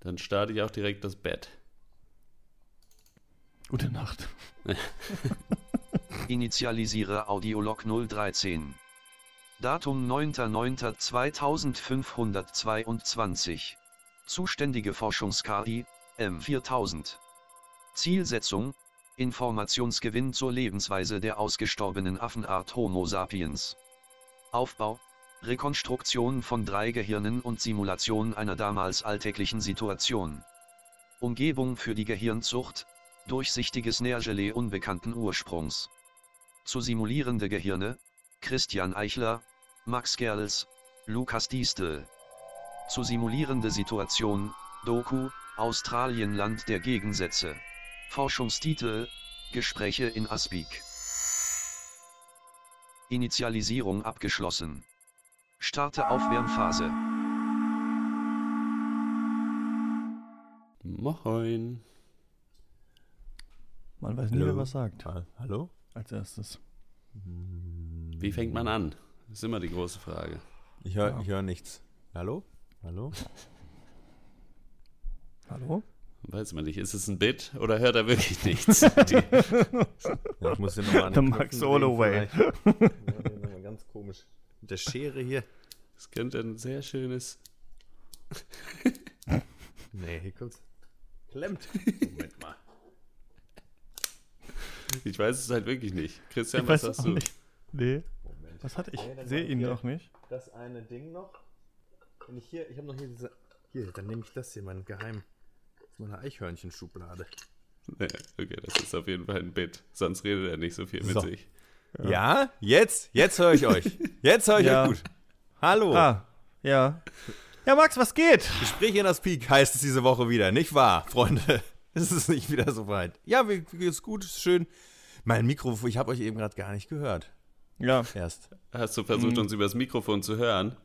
Dann starte ich auch direkt das Bett. Gute Nacht. Initialisiere Audiolog 013. Datum 9.9.2522. Zuständige Forschungs-KI, M4000. Zielsetzung, Informationsgewinn zur Lebensweise der ausgestorbenen Affenart Homo sapiens. Aufbau, Rekonstruktion von drei Gehirnen und Simulation einer damals alltäglichen Situation. Umgebung für die Gehirnzucht, durchsichtiges Nährgelee unbekannten Ursprungs. Zu simulierende Gehirne, Christian Eichler, Max Gerls, Lukas Diestel. Zu simulierende Situation, Doku, Australien Land der Gegensätze. Forschungstitel, Gespräche in Aspik. Initialisierung abgeschlossen. Starte Aufwärmphase. Moin. Man weiß nie, wer was sagt. Ha- Hallo? Als erstes. Wie fängt man an? Das ist immer die große Frage. Ich höre ich hör nichts. Hallo? Hallo? Hallo? Weiß man nicht, ist es ein Bit oder hört er wirklich nichts? Ja, ich muss hier nochmal an Der den Max Holloway. Ja, den ganz komisch. Mit der Schere hier. das könnte ein sehr schönes. Nee, hier kommt's. Klemmt. Moment mal. Ich weiß es halt wirklich nicht. Christian, Ich was hast auch du? nicht. Nee. Moment. Was hatte ich? Dann sehe ihn ich noch nicht. Das eine Ding noch. Wenn ich hier, ich habe noch hier diese. Hier, dann nehme ich das hier, mein Geheim. Das ist meine Eichhörnchenschublade. Nee, okay, das ist auf jeden Fall ein Bit. Sonst redet er nicht so viel mit So. sich. Ja. jetzt, jetzt höre ich euch. Jetzt höre ich Ja. euch gut. Hallo. Ah, ja. Ja, Max, was geht? Gespräch in das Peak heißt es diese Woche wieder, nicht wahr, Freunde? Es ist nicht wieder so weit. Ja, mir geht's gut, ist schön. Mein Mikrofon, ich habe euch eben gerade gar nicht gehört. Ja, Erst. Hast du versucht, Mhm. uns übers Mikrofon zu hören?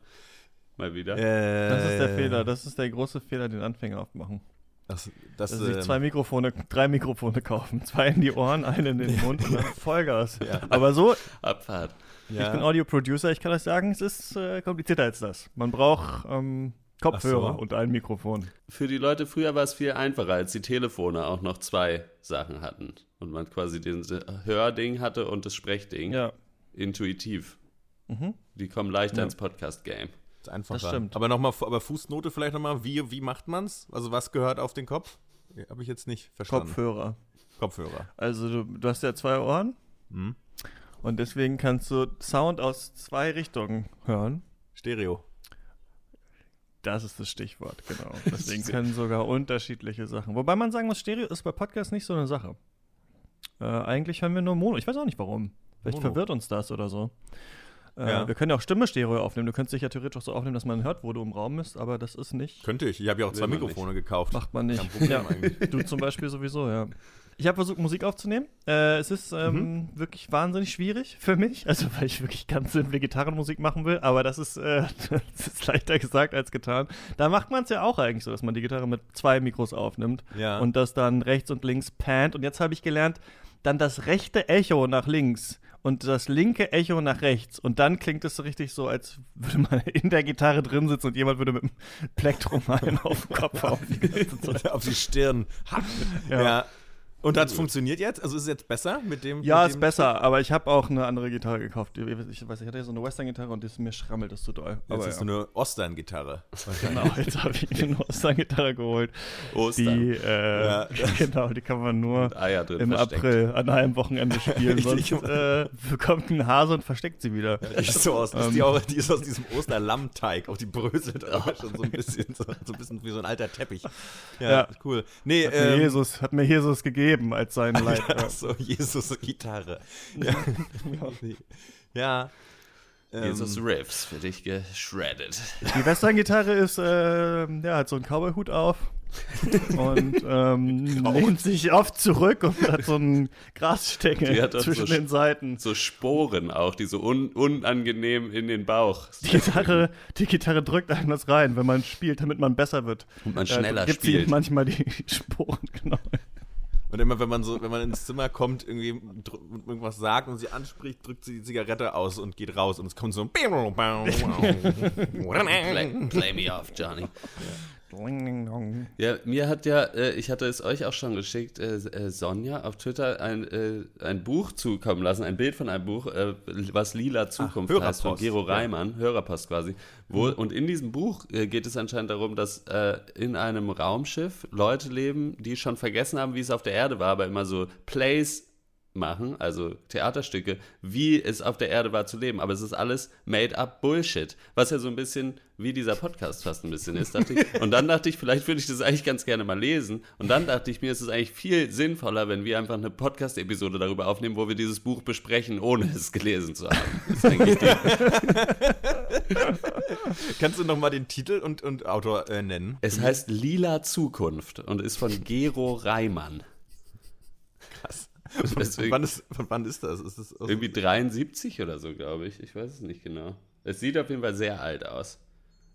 Mal wieder. Äh, das ist der Fehler. Das ist der große Fehler, den Anfänger oft machen. Das, das, Dass sie sich ähm, zwei Mikrofone, drei Mikrofone kaufen. Zwei in die Ohren, einen in den Mund und dann Vollgas. Aber so, Abfahrt. ja. ich bin Audio-Producer, ich kann euch sagen, es ist äh, komplizierter als das. Man braucht ähm, Kopfhörer so. und ein Mikrofon. Für die Leute früher war es viel einfacher, als die Telefone auch noch zwei Sachen hatten. Und man quasi den Hörding hatte und das Sprechding. Ja, Intuitiv. Mhm. Die kommen leichter Ja. ins Podcast-Game. Ist einfacher. das stimmt. Aber nochmal, aber Fußnote vielleicht nochmal, wie, wie macht man's? Also was gehört auf den Kopf? Habe ich jetzt nicht verstanden. Kopfhörer. Kopfhörer. Also du, du hast ja zwei Ohren Hm. und deswegen kannst du Sound aus zwei Richtungen hören. Stereo. Das ist das Stichwort, genau. Deswegen können sogar unterschiedliche Sachen. Wobei man sagen muss, Stereo ist bei Podcasts nicht so eine Sache. Äh, eigentlich hören wir nur Mono. Ich weiß auch nicht warum. Vielleicht Mono. verwirrt uns das oder so. Äh, Ja. Wir können ja auch Stimme Stereo aufnehmen. Du könntest dich ja theoretisch auch so aufnehmen, dass man hört, wo du im Raum bist, aber das ist nicht. Könnte ich. Ich habe ja auch zwei Mikrofone gekauft. Macht man nicht. Kein Problem ja. eigentlich. Du zum Beispiel sowieso, ja. Ich habe versucht, Musik aufzunehmen. Äh, es ist ähm, Mhm. wirklich wahnsinnig schwierig für mich. Also, weil ich wirklich ganz simple Gitarrenmusik machen will. Aber das ist, äh, das ist leichter gesagt als getan. Da macht man es ja auch eigentlich so, dass man die Gitarre mit zwei Mikros aufnimmt Ja. und das dann rechts und links pannt. Und jetzt habe ich gelernt, dann das rechte Echo nach links und das linke Echo nach rechts. Und dann klingt es so richtig so, als würde man in der Gitarre drin sitzen und jemand würde mit einem Plektrum einen auf den Kopf aufnehmen. auf die Stirn. Ja. Ja. Und hat es funktioniert jetzt? Also ist es jetzt besser mit dem? Ja, mit ist dem besser, aber ich habe auch eine andere Gitarre gekauft. Ich weiß, ich hatte ja so eine Western-Gitarre und das, mir schrammelt das zu doll. Jetzt Aber ist ja. so eine Ostern-Gitarre. Genau, jetzt habe ich eine Ostern-Gitarre geholt. Ostern. Die, äh, Ja. genau, die kann man nur im versteckt. April an einem Wochenende spielen. Sonst äh, bekommt ein Hase und versteckt sie wieder. Die ist, so aus, ist Ähm. die, auch, die ist aus diesem Osterlammteig, auch die bröselt aber schon so ein bisschen, so, so ein bisschen wie so ein alter Teppich. Ja, Ja. cool. Nee, Hat, mir ähm, Jesus, hat mir Jesus gegeben als sein Leib. Ach so, Jesus Gitarre. Ja. ja. Ähm, Jesus Riffs für dich geschreddet. Die Western-Gitarre ist, äh, ja, hat so einen Cowboy-Hut auf und ähm, lehnt sich oft zurück und hat so einen Grasstängel zwischen so den Seiten. So Sporen auch, die so un unangenehm in den Bauch. Die Gitarre, die Gitarre drückt einem das rein, wenn man spielt, damit man besser wird. Und man Äh, schneller gibt sie spielt. manchmal die Sporen, genau. Und immer wenn man so, wenn man ins Zimmer kommt, irgendwie irgendwas sagt und sie anspricht, drückt sie die Zigarette aus und geht raus und es kommt so ein play me off, Johnny. Ja, mir hat ja, äh, ich hatte es euch auch schon geschickt, äh, äh, Sonja auf Twitter ein, äh, ein Buch zukommen lassen, ein Bild von einem Buch, äh, was Lila Zukunft heißt, von Gero ja. Reimann, Hörerpost quasi. Wo, Und in diesem Buch äh, geht es anscheinend darum, dass in einem Raumschiff Leute leben, die schon vergessen haben, wie es auf der Erde war, aber immer so Plays machen, also Theaterstücke, wie es auf der Erde war zu leben. Aber es ist alles made-up Bullshit, was ja so ein bisschen wie dieser Podcast fast ein bisschen ist. Dachte ich. Und dann dachte ich, vielleicht würde ich das eigentlich ganz gerne mal lesen. Und dann dachte ich mir, es ist eigentlich viel sinnvoller, wenn wir einfach eine Podcast-Episode darüber aufnehmen, wo wir dieses Buch besprechen, ohne es gelesen zu haben. Kannst du noch mal den Titel und, und Autor äh, nennen? es heißt Lila Zukunft und ist von Gero Reimann. Krass. Deswegen- Von wann, ist, von wann ist das? Ist das Irgendwie 73 oder so, glaube ich. Ich weiß es nicht genau. Es sieht auf jeden Fall sehr alt aus.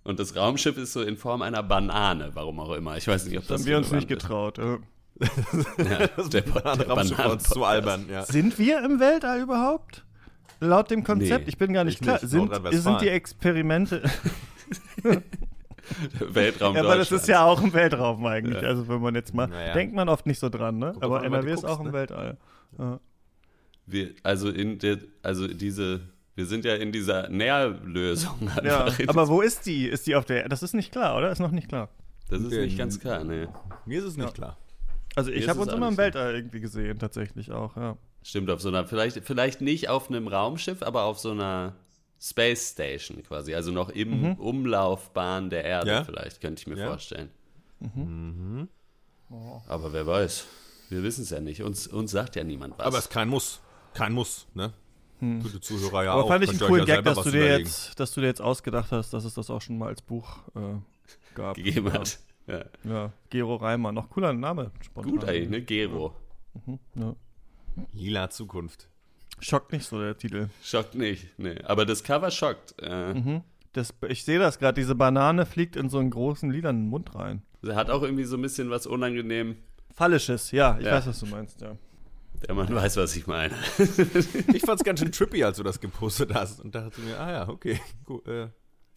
Und das Raumschiff ist so in Form einer Banane, warum auch immer. Ich weiß nicht, ob Das das haben wir uns nicht getraut. ist. Ja, der, Banane- der Raumschiff war uns zu albern, ja. Sind wir im Weltall überhaupt? Laut dem Konzept, Nee, ich bin gar nicht ich klar. nicht, sind, sind die Experimente. Weltraum ja, aber das ist ja auch im Weltraum eigentlich. Ja. Also wenn man jetzt mal. Naja. Denkt man oft nicht so dran, ne? Kommt aber NRW du ist guckst, auch im ne? Weltall. Ja. Wir, also in der, also diese, wir sind ja in dieser Nährlösung Ja, aber wo ist die? Ist die auf der. Das ist nicht klar, oder? Ist noch nicht klar. das ist nicht ganz klar, ne. Mir ist es nicht Ja. klar. Also ich habe uns immer im. Weltall irgendwie gesehen, tatsächlich auch, ja. Stimmt, auf so einer, vielleicht, vielleicht nicht auf einem Raumschiff, aber auf so einer Space Station quasi. Also noch im Umlaufbahn der Erde Ja? vielleicht, könnte ich mir Ja? vorstellen. Aber wer weiß. Wir wissen es ja nicht. Uns, uns sagt ja niemand was. Aber es ist kein Muss. Kein Muss, ne? Gute Zuhörer ja Hm. aber auch. fand ich einen coolen ja Gag, dass du, dir überlegen. jetzt, dass du dir jetzt ausgedacht hast, dass es das auch schon mal als Buch äh, gab. gegeben ja. hat. Ja. Ja, Gero Reimer. Noch cooler Name. Spontan. Gut eigentlich, ne? Gero. Ja. Lila Zukunft. Schockt nicht so der Titel. Schockt nicht. Nee. Aber das Cover schockt. Äh, Mhm. Das, ich sehe das gerade, diese Banane fliegt in so einen großen lilanen Mund rein. Sie hat auch irgendwie so ein bisschen was unangenehm. Phallisches, ja, ich Ja. weiß, was du meinst, ja. Der Mann weiß, was ich meine. Ich fand's ganz schön trippy, als du das gepostet hast. Und dachte mir, ah ja, okay. Gut, äh,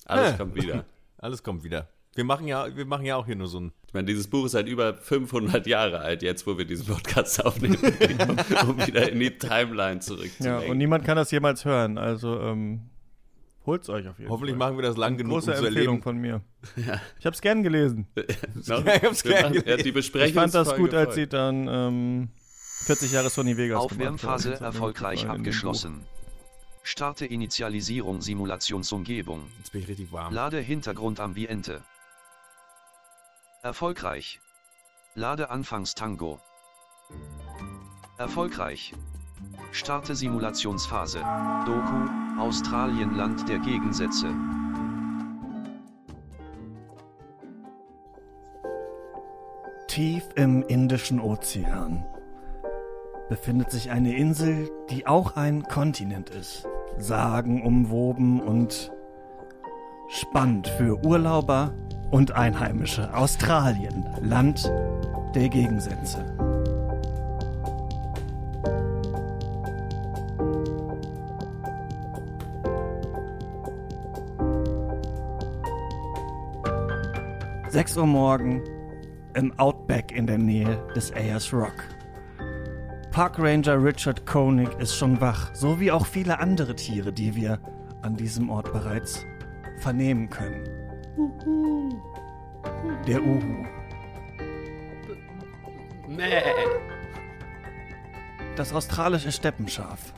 Alles Äh. kommt wieder. alles kommt wieder. Wir machen ja, wir machen ja auch hier nur so ein. Ich meine, dieses Buch ist halt über 500 Jahre alt, jetzt, wo wir diesen Podcast aufnehmen, um, um wieder in die Timeline Ja, zurückzulenken. und niemand kann das jemals hören, also ähm, holt's euch auf jeden Hoffentlich Fall. machen wir das lang genug, um Große zu Empfehlung erleben. von mir. Ich hab's gern gelesen. Ja, ich hab's gern machen- ja, gelesen. die Ich Besprechung fand das gut, als sie dann ähm, 40 Jahre Sony Vegas Aufwärmphase gemacht hat. Erfolgreich abgeschlossen. Starte Initialisierung Simulationsumgebung. Jetzt bin ich richtig warm. Lade Hintergrundambiente. Erfolgreich. Lade Anfangstango. Erfolgreich. Starte Simulationsphase. Doku, Australien Land der Gegensätze. Tief im Indischen Ozean befindet sich eine Insel, die auch ein Kontinent ist. Sagenumwoben und spannend für Urlauber und Einheimische. Australien, Land der Gegensätze. Sechs Uhr morgen im Outback in der Nähe des Ayers Rock. Park Ranger Richard Koenig ist schon wach, so wie auch viele andere Tiere, die wir an diesem Ort bereits vernehmen können. Der Uhu. Nee. Das australische Steppenschaf.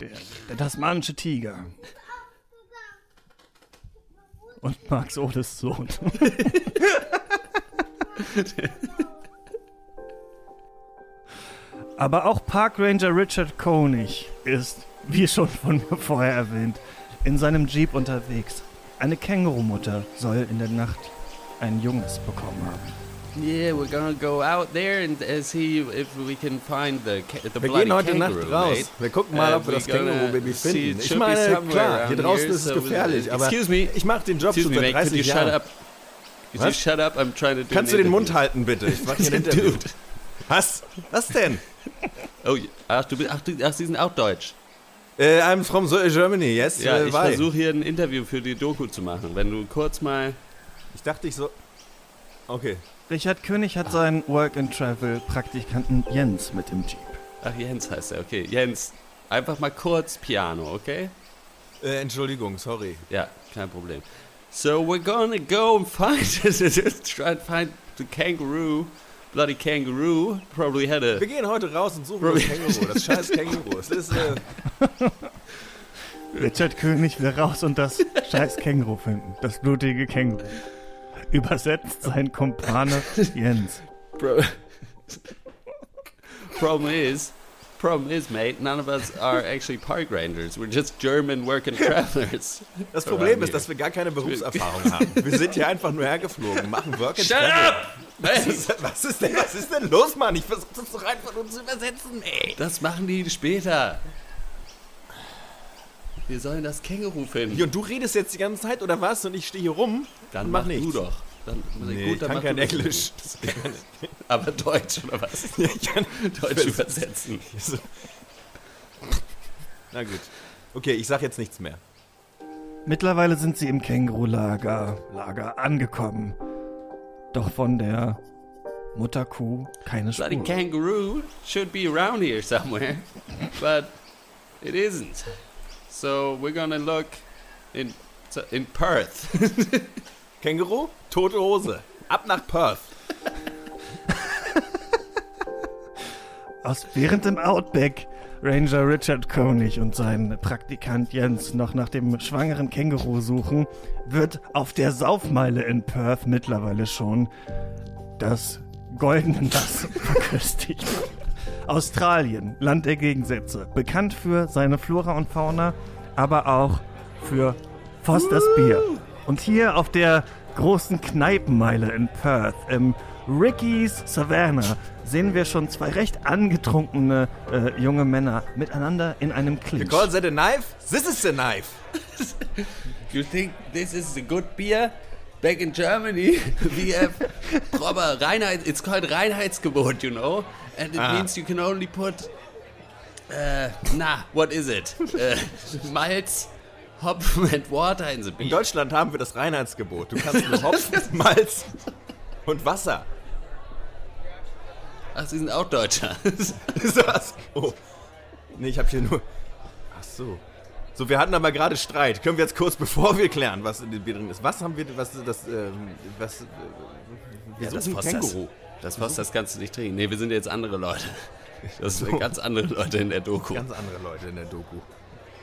Der, der tasmanische Tiger. Und Max Odes Sohn. Aber auch Park Ranger Richard Koenig ist, wie schon von mir vorher erwähnt, in seinem Jeep unterwegs. Eine Kängurumutter soll in der Nacht ein Junges bekommen haben. Yeah, we're gonna go out there and uh, see if we can find the, the Wir gehen heute Nacht kangaroo, raus. mate. Wir gucken mal, Uh, ob wir das Känguru-Baby finden. Ich meine, klar, hier draußen here, ist es so- gefährlich, aber Excuse me. ich mache den Job Excuse schon seit mate, could 30 you shut Jahren. shut up? I'm trying to do Kannst an du den Mund halten, bitte? Ich mache hier ein Interview. Dude. Was? Was denn? Oh, ach, du bist, ach, du, ach, Sie sind auch deutsch. Äh, I'm from so- Germany, yes. Ja, äh, ich versuche hier ein Interview für die Doku zu machen. Wenn du kurz mal. Ich dachte ich so. Okay. Richard König hat seinen Work-and-Travel-Praktikanten Jens mit im Jeep. Ach, Jens heißt er, okay. Jens, einfach mal kurz Piano, okay? Äh, Entschuldigung, sorry. Ja, kein Problem. So we're gonna go and find try and find the kangaroo. Bloody kangaroo. Probably had a Wir gehen heute raus und suchen Bro- das Känguru, das scheiß Känguru. Es ist, äh, Richard König will raus und das scheiß Känguru finden. Das blutige Känguru. Übersetzt sein Kumpane Jens. Pro problem is, problem is, mate, none of us are actually park rangers. We're just German working travelers. das Problem ist, dass wir gar keine Berufserfahrung haben. Wir sind hier einfach nur hergeflogen, machen Work and Shut Travel. up! Was ist, was, ist denn, was ist denn los, Mann? Ich versuche das doch einfach nur zu übersetzen, ey. das machen die später. Wir sollen das Känguru finden. Und du redest jetzt die ganze Zeit, oder was? Und ich stehe hier rum Dann und mach mach nichts. du doch. Dann, Nee, ich dann kann mach kein du das. Englisch. Das kann ich Aber Deutsch oder was? ich kann Deutsch übersetzen. Na gut. Okay, ich sag jetzt nichts mehr. Mittlerweile sind sie im Kängurulager Lager angekommen. Doch von der Mutterkuh keine Bloody Spur. kangaroo should be around here somewhere, but it isn't. So we're gonna look in in Perth. Känguru, tote Hose. Ab nach Perth. Aus während im Outback Ranger Richard Koenig und sein Praktikant Jens noch nach dem schwangeren Känguru suchen, wird auf der Saufmeile in Perth mittlerweile schon das goldene Nass verköstigt. Australien, Land der Gegensätze, bekannt für seine Flora und Fauna, aber auch für Fosters Bier. Und hier auf der großen Kneipenmeile in Perth, im Ricky's Savannah, sehen wir schon zwei recht angetrunkene äh, junge Männer miteinander in einem You Clinch. call that a knife? This is a knife. you think this is a good beer? Back in Germany, we have proper Reinheit. It's called Reinheitsgebot, you know, and it Ah. means you can only put. Uh, nah, what is it? Uh, Malz, Hopfen and water in the In beer. Deutschland haben wir das Reinheitsgebot. Du kannst nur Hopfen, Malz und Wasser. Ach, Sie sind auch Deutscher. Ist das? Oh. Nee, ich habe hier nur. Ach so. So, wir hatten aber gerade Streit. Können wir jetzt kurz, bevor wir klären, was in dem Bier drin ist. Was haben wir, was das, ähm, was, äh, Ja, das Fosters. Känguru. Das Fosters kannst du nicht trinken. Nee, wir sind jetzt andere Leute. Das sind ganz andere Leute in der Doku. Ganz andere Leute in der Doku.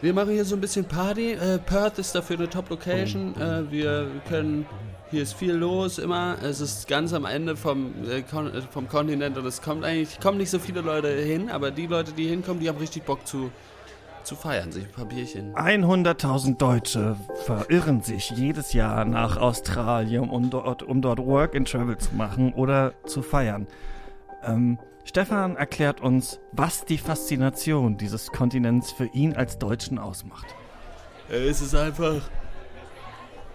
Wir machen hier so ein bisschen Party. Äh, Perth ist dafür eine Top-Location. Äh, wir können. Hier ist viel los immer. Es ist ganz am Ende vom, äh, äh, vom Kontinent und es kommt eigentlich kommen nicht so viele Leute hin, aber die Leute, die hinkommen, die haben richtig Bock zu, zu feiern, sich ein paar Bierchen. 100.000 Deutsche verirren sich jedes Jahr nach Australien, um dort, um dort Work and Travel zu machen oder zu feiern. Ähm, Stefan erklärt uns, was die Faszination dieses Kontinents für ihn als Deutschen ausmacht. Äh, Es ist einfach.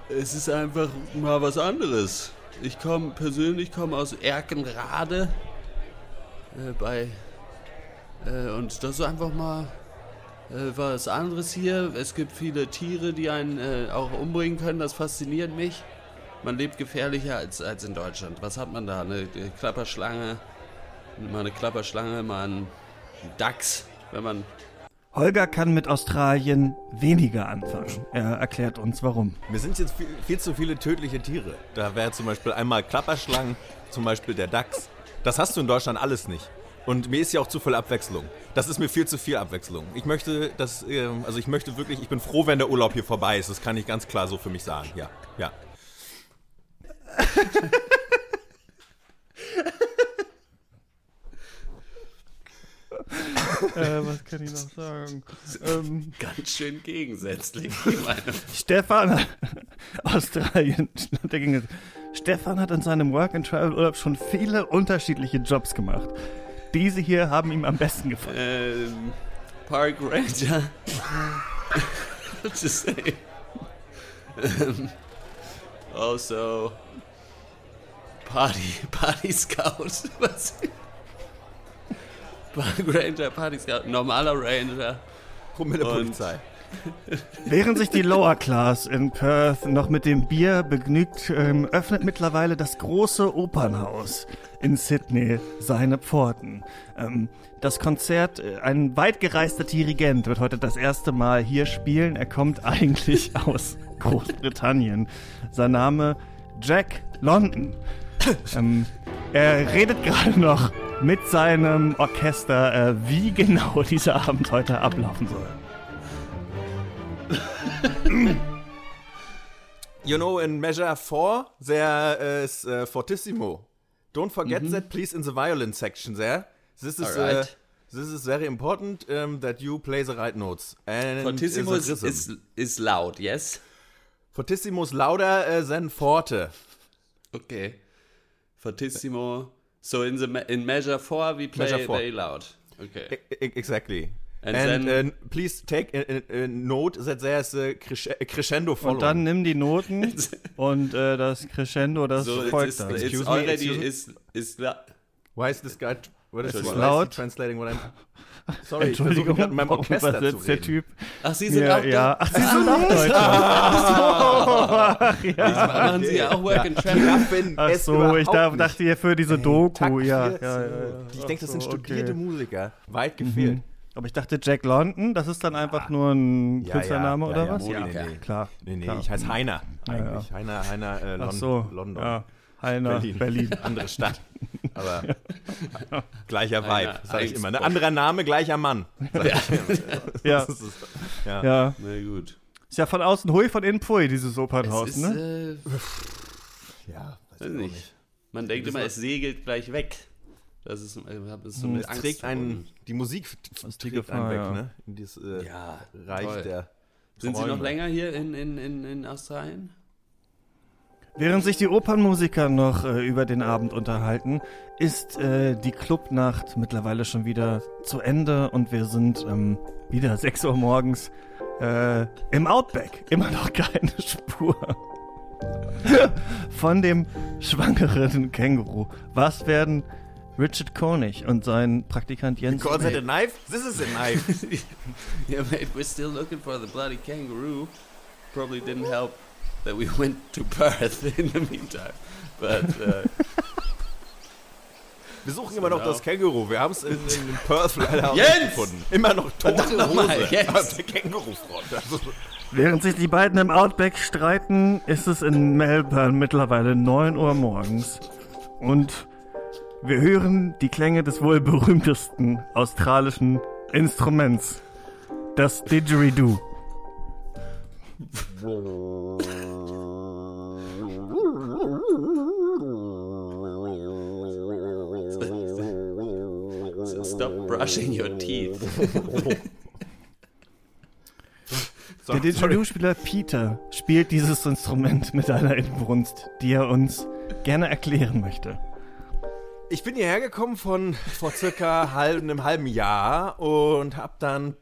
Es ist einfach mal was anderes. Ich komme persönlich komme aus Erkenrade äh, bei äh, und das ist einfach mal äh, was anderes hier. Es gibt viele Tiere, die einen äh, auch umbringen können. Das fasziniert mich. Man lebt gefährlicher als, als in Deutschland. Was hat man da? Eine, eine Klapperschlange, mal eine Klapperschlange, mal einen Dachs, wenn man Holger kann mit Australien weniger anfangen. Er erklärt uns warum. Mir sind jetzt viel, viel zu viele tödliche Tiere. Da wäre zum Beispiel einmal Klapperschlangen, zum Beispiel der Dachs. Das hast du in Deutschland alles nicht. Und mir ist ja auch zu viel Abwechslung. Das ist mir viel zu viel Abwechslung. Ich möchte, das, ähm, also ich möchte wirklich, ich bin froh, wenn der Urlaub hier vorbei ist. Das kann ich ganz klar so für mich sagen. Ja, ja. Äh, was kann ich noch sagen? Ähm, ganz schön gegensätzlich. Stefan, Australien. Stefan hat in seinem Work-and-Travel-Urlaub schon viele unterschiedliche Jobs gemacht. Diese hier haben ihm am besten gefallen. ähm, Park Ranger. to say. Um, also, Party, Party Scout. Was? Ranger, Party Scout, normaler Ranger. Promille-Polizei. Während sich die Lower Class in Perth noch mit dem Bier begnügt, ähm, öffnet mittlerweile das große Opernhaus in Sydney seine Pforten. Ähm, das Konzert, äh, ein weit gereister Dirigent wird heute das erste Mal hier spielen. Er kommt eigentlich aus Großbritannien. Sein Name Jack London. ähm, er redet gerade noch mit seinem Orchester, äh, wie genau dieser Abend heute ablaufen soll. You know, in measure four, there is uh, fortissimo. Don't forget that, please, in the violin section there. This is uh, this is very important um, that you play the right notes. And Fortissimo is, is, is loud, yes? fortissimo is louder uh, than forte. Okay. Fortissimo. So in the in measure four we play Measure four. very loud. Okay. I- I- exactly. And And, then- uh, please take a, a, a note that there's a cresce- a crescendo following. Und dann nimm die Noten und äh, das Crescendo, das So folgt it's, dann. it's Excuse me, already me? is is Why is this guy? What is, is loud. translating what I'm? Sorry, ich Entschuldigung, in meinem Orchester zu übersetzt der. Typ? Ach, Sie sind Ja, auch ja. Ach, Sie sind auch Deutscher. Ach so, ach, da? ja. Machen Sie ja auch Work and Travel. Ach so, ich dachte ja für diese Doku, ja, 14. ja, ja, ja. Ich denke, das sind so, studierte okay. Musiker. Weit gefehlt. Mhm. Aber ich dachte Jack London, das ist dann einfach nur ein Ja, Künstlername ja, oder ja, was? ja, Ja, nee, nee. klar. Nee, nee, klar. ich heiße Heiner Ja, eigentlich. Heiner, Heiner, äh, Lon Ach so, London. Ja. Heiner, Berlin. Berlin. Andere Stadt. Aber gleicher Vibe, Heiner, sag ich immer. Ne? Einsbock. Anderer Name, gleicher Mann. Ja, ist, ja. ja. Na gut. Ist ja von außen hui, von innen pfui, dieses Es Opernhaus, ist, ne? äh, ja, weiß weiß ich auch nicht. Man denkt immer, es segelt gleich weg. Das ist, hab es so mit Es Angst trägt einen, die Musik trägt Gefahr, einen weg, ja. ne? In dieses äh, Ja, Reich toll. der Sind Sie noch Träume. länger hier in, in, in, in Australien? Während sich die Opernmusiker noch äh, über den Abend unterhalten, ist äh, die Clubnacht mittlerweile schon wieder zu Ende und wir sind ähm, wieder 6 Uhr morgens äh, im Outback. Immer noch keine Spur von dem schwangeren Känguru. Was werden Richard Koenig und sein Praktikant Jens Calls it a knife? This is a knife. yeah, mate, we're still looking for the bloody kangaroo. Probably didn't help that we went to Perth in the meantime. But uh, Wir suchen immer noch Genau. das Känguru. Wir haben es in, in Perth leider auch Jens! gefunden. Immer noch tote Hose Jens! der Kängurufront. Also, Während sich die beiden im Outback streiten, ist es in Melbourne mittlerweile 9 Uhr morgens. Und wir hören die Klänge des wohl berühmtesten australischen Instruments. Das Didgeridoo. So stop brushing your teeth. Der. Didgeridoo-Spieler Peter spielt dieses Instrument mit einer Inbrunst, die er uns gerne erklären möchte. Ich bin hierher gekommen von vor circa halb, einem halben Jahr und habe dann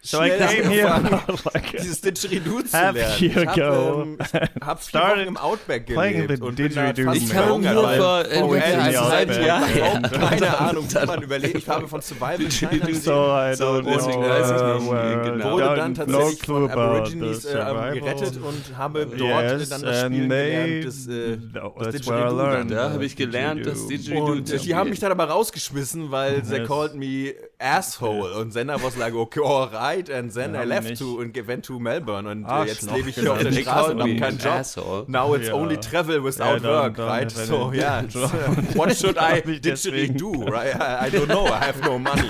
So I came here like dieses Didgeridoo zu lernen. Ich habe ähm, ich hab vier Wochen im Outback gelebt und bin da Didgeridoo. fast Ich verhungert, nur weil vor VL ungefähr ist einem halt halben Jahr überhaupt her. keine Ahnung, wie man überlebt. Ich habe von Survival China So So, deswegen weiß ich uh, nicht, genau. wurde dann tatsächlich von Aborigines äh, ähm, gerettet und habe dort dann das they- gelernt, das, äh, das Didgeridoo. Da habe ich gelernt, dass Didgeridoo Und zu die haben mich dann aber rausgeschmissen, weil they called me asshole. Und then I was like, okay, alright. And then Wir I left mich- to and went to Melbourne. Und äh, Arschloch jetzt lebe ich hier auf genannt. der Straße und habe keinen Job. asshole. Now it's Ja. only travel Ja, without don't- work, don't right? have So, yeah. What should I deswegen. didgeridoo, right? I, I don't know. I have no money.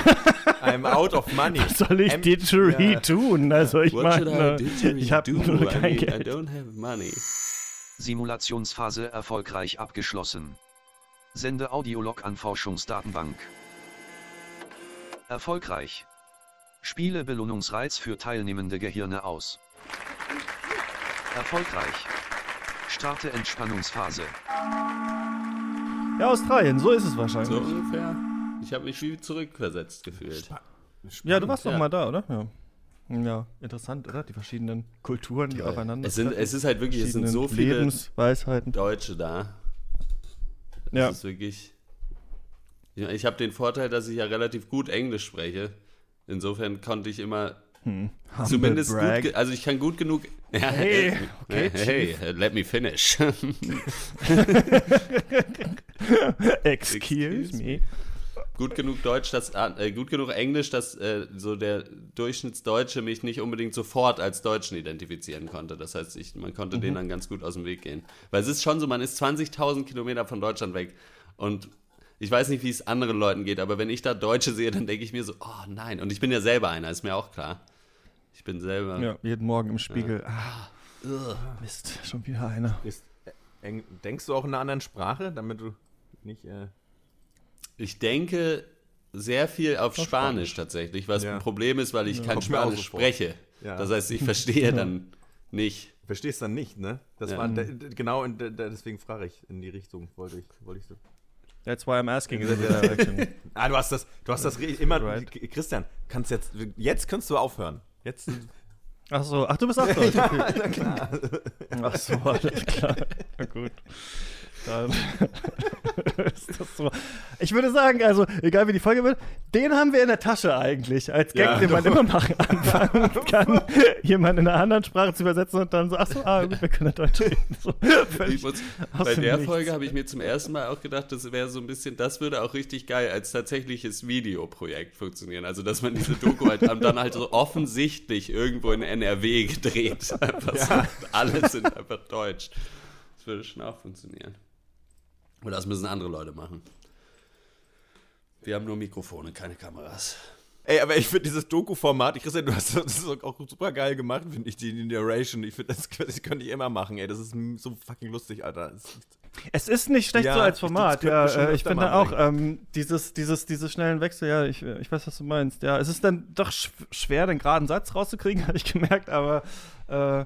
I'm out of money. Was soll ich ja. tun? Also ich What should I meine, didgeridoo? ich habe nur I kein mean, I Geld. don't have money. Simulationsphase erfolgreich abgeschlossen. Sende Audiolog an Forschungsdatenbank. Erfolgreich. Spiele Belohnungsreiz für teilnehmende Gehirne aus. Erfolgreich. Starte Entspannungsphase. Ja, Australien, so ist es wahrscheinlich. So ungefähr. Ich habe mich wie zurückversetzt gefühlt. Ja, du warst doch Ja. mal da, oder? Ja. Ja, interessant, oder? Die verschiedenen Kulturen, die aufeinander Es, sind, es ist halt wirklich, es sind so viele Lebensweisheiten. Deutsche da. Ja. Das ist wirklich. Ja, ich habe den Vorteil, dass ich ja relativ gut Englisch spreche. Insofern konnte ich immer Zumindest gut, brag. ge- also ich kann gut genug. Ja, Hey, äh, okay, hey, äh, let me finish. Excuse me. gut genug Deutsch, dass, äh, gut genug Englisch, dass äh, so der Durchschnittsdeutsche mich nicht unbedingt sofort als Deutschen identifizieren konnte. Das heißt, ich, man konnte Mhm. denen dann ganz gut aus dem Weg gehen. Weil es ist schon so, man ist 20.000 Kilometer von Deutschland weg und ich weiß nicht, wie es anderen Leuten geht, aber wenn ich da Deutsche sehe, dann denke ich mir so, oh nein. Und ich bin ja selber einer, ist mir auch klar. Ich bin selber. Ja, jeden Morgen im Spiegel. Ah, Mist, schon wieder einer. Ist, äh, denkst du auch in einer anderen Sprache, damit du nicht. Äh, Ich denke sehr viel auf Spanisch tatsächlich, was Ja. ein Problem ist, weil ich kein Kommt mir auch Spanisch spreche. Ja. Das heißt, ich verstehe dann nicht. verstehst dann nicht, ne? Das Ja. war de, genau, deswegen frage ich in die Richtung, wollte ich, wollte ich so. That's why I'm asking. Is it the direction? Ah, du hast das, du hast das immer. Right. Christian, kannst jetzt, jetzt kannst du aufhören. Jetzt. Ach so, ach, du bist auch Deutsch. ja, na klar. Ach so, alles klar. Na gut. Dann ist das so. Ich würde sagen, also, egal wie die Folge wird, den haben wir in der Tasche eigentlich. Als Gag, Ja, den man doch. immer machen anfangen kann, jemanden in einer anderen Sprache zu übersetzen und dann so, ach so, ah, gut, wir können Deutsch reden. So, muss, bei der Nichts. Folge habe ich mir zum ersten Mal auch gedacht, das wäre so ein bisschen, das würde auch richtig geil als tatsächliches Videoprojekt funktionieren. Also, dass man diese Doku halt dann halt so offensichtlich irgendwo in NRW gedreht. Einfach so, alle sind einfach deutsch. Das würde schon auch funktionieren. Und das müssen andere Leute machen. Wir haben nur Mikrofone, keine Kameras. Ey, aber ich finde dieses Doku-Format, ich Christian, du hast das auch super geil gemacht, finde ich, die Narration. Ich finde, das, das könnte ich immer machen, ey. Das ist so fucking lustig, Alter. Es ist nicht schlecht Ja, so als ich- Format. könnten wir Ja, äh, ich finde auch ähm, dieses, dieses, diese schnellen Wechsel. Ja, ich, ich weiß, was du meinst. Ja, es ist dann doch sch schwer, den geraden Satz rauszukriegen, habe ich gemerkt. Aber äh,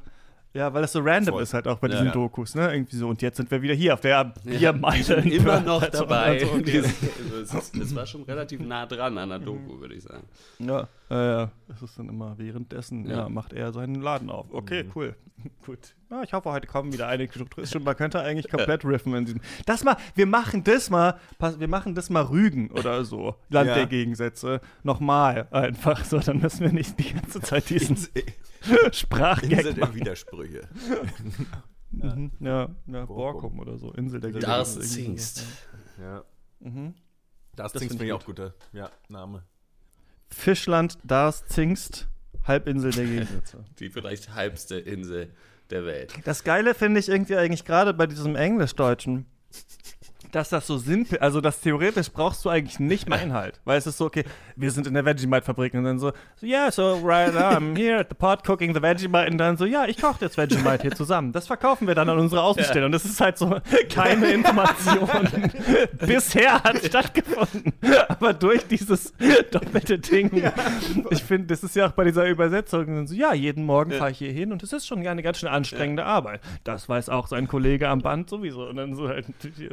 ja, weil es so random Voll. ist halt auch bei Ja, diesen ja. Dokus. Ne, irgendwie so. Und jetzt sind wir wieder hier auf der Biermeile. in Immer noch Also, dabei. also, okay. Dieses- also es, ist, es war schon relativ nah dran an der Doku, würde ich sagen. Ja, ja, ja. Es ist dann immer währenddessen, ja. Ja. macht er seinen Laden auf. Okay, cool. Gut. Ja, ich hoffe, heute kommen wieder einige Strukturen. Stimmt, man könnte eigentlich komplett riffen in diesem. Das mal, wir machen das mal, pass- wir machen das mal Rügen oder so. Land Ja. der Gegensätze. Nochmal einfach so, dann müssen wir nicht die ganze Zeit diesen Insel Sprachgag der machen. Widersprüche. Mhm. Ja, ja, Borkum. Borkum oder so. Insel der Gegensätze. irgendwie Zingst. Ja. Mhm. Das, Das find finde ich auch gut. guter ja, Name. Fischland, Dars, Zingst, Halbinsel der Gegensätze. Die vielleicht halbste Insel der Welt. Das Geile finde ich irgendwie eigentlich gerade bei diesem Englischdeutschen, dass das so simpel, also das theoretisch brauchst du eigentlich nicht mal Inhalt, weil es ist so, okay, wir sind in der Vegemite-Fabrik und dann so, so yeah, so right, I'm here at the pot cooking the Vegemite und dann so, ja, ich koche jetzt Vegemite hier zusammen. Das verkaufen wir dann an unsere Außenstelle und das ist halt so keine Information. Bisher hat stattgefunden, aber durch dieses doppelte Ding. Ich finde, das ist ja auch bei dieser Übersetzung dann so, ja, jeden Morgen fahre ich hier hin und es ist schon eine ganz schön anstrengende Arbeit. Das weiß auch sein Kollege am Band sowieso und dann so halt.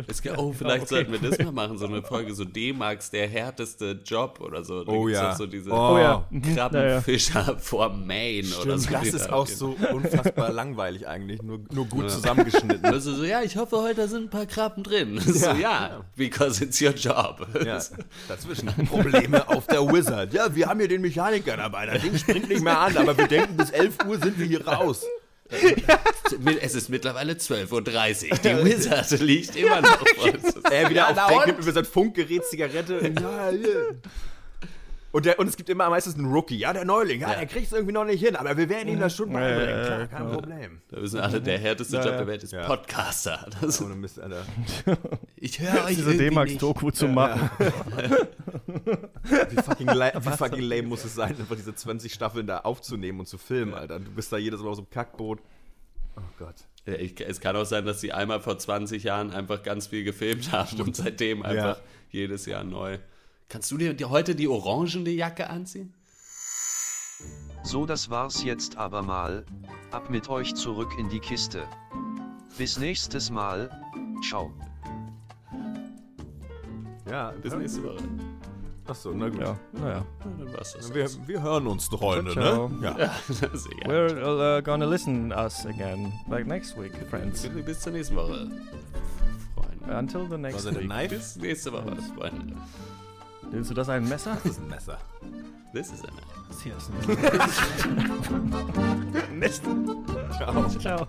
Es, ge- oh, vielleicht okay. sollten wir das mal machen, so eine Folge, so D-Max, der härteste Job oder so. Da Oh gibt's ja. So diese Oh, ja. Mhm. Ja, ja. Krabbenfischer vor Maine oder so. Das ist auch so unfassbar langweilig eigentlich, nur, nur gut zusammengeschnitten. Also so, ja, ich hoffe, heute sind ein paar Krabben drin. So, ja, because it's your job. Ja, dazwischen Probleme auf der Wizard. Ja, wir haben hier den Mechaniker dabei. Das Ding springt nicht mehr an, aber wir denken, bis 11 Uhr sind wir hier raus. Es ist mittlerweile 12.30 Uhr. Die Wizard liegt immer noch vor uns. Er wieder Ja, auf Deck, über sein Funkgerät Zigarette. Ja, hier. Und, der, und es gibt immer meistens einen Rookie. Ja, der Neuling. Ja, der kriegt es irgendwie noch nicht hin, aber wir werden ihm das schon beibringen. ja, Klar, ja, kein klar. Problem. Da wissen alle, der härteste Ja, Job ja. der Welt ist Ja. Podcaster. Das, Ohne Mist, Alter. ich höre euch diese. D-Max-Doku zu machen. Wie fucking, wie fucking lame muss es sein, einfach diese 20 Staffeln da aufzunehmen und zu filmen, Alter. Du bist da jedes Mal auf so einem Kackboot. Oh Gott. Ja, Ich, es kann auch sein, dass sie einmal vor 20 Jahren einfach ganz viel gefilmt haben und seitdem einfach Ja. jedes Jahr neu. Kannst du dir, dir heute die orangene Jacke anziehen? So das war's jetzt aber mal, ab mit euch zurück in die Kiste. Bis nächstes Mal, ciao. Ja, Bis nächste Woche. Achso, na gut. Ja, naja. Dann war's das. Wir, wir hören uns, Freunde, Ciao, ne? Ja. We're uh, gonna listen us again, like next week, friends. Bis zur nächsten Woche. Freunde. Until the next Was week. Bis nächste Woche, Freunde. Nennst du das ein Messer? Das ist ein Messer. Das ist eine. Das hier ist ein Messer. Mist. Ciao. Ciao.